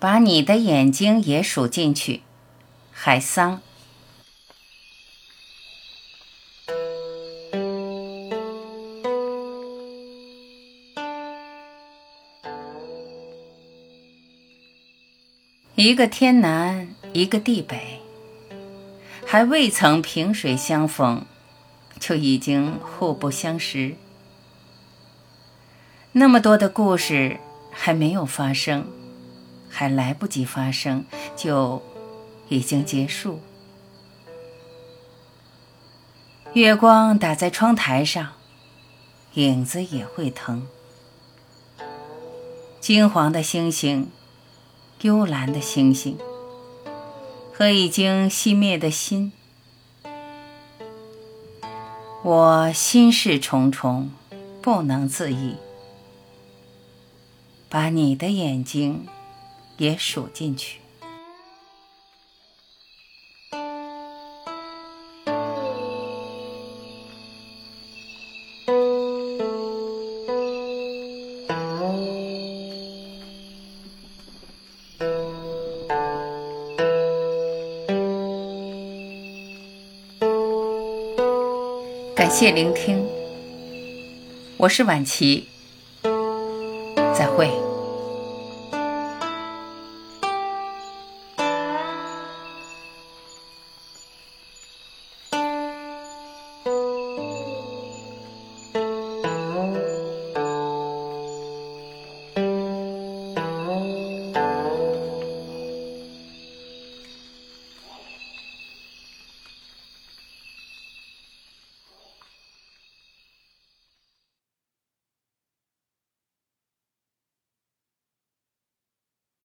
把你的眼睛也数进去，海桑。一个天南，一个地北，还未曾萍水相逢，就已经互不相识。那么多的故事还没有发生，还来不及发生，就已经结束。月光打在窗台上，影子也会疼。金黄的星星。幽蓝的星星和已经熄灭的心，我心事重重，不能自已，把你的眼睛也数进去。感谢聆听，我是晚琪，再会。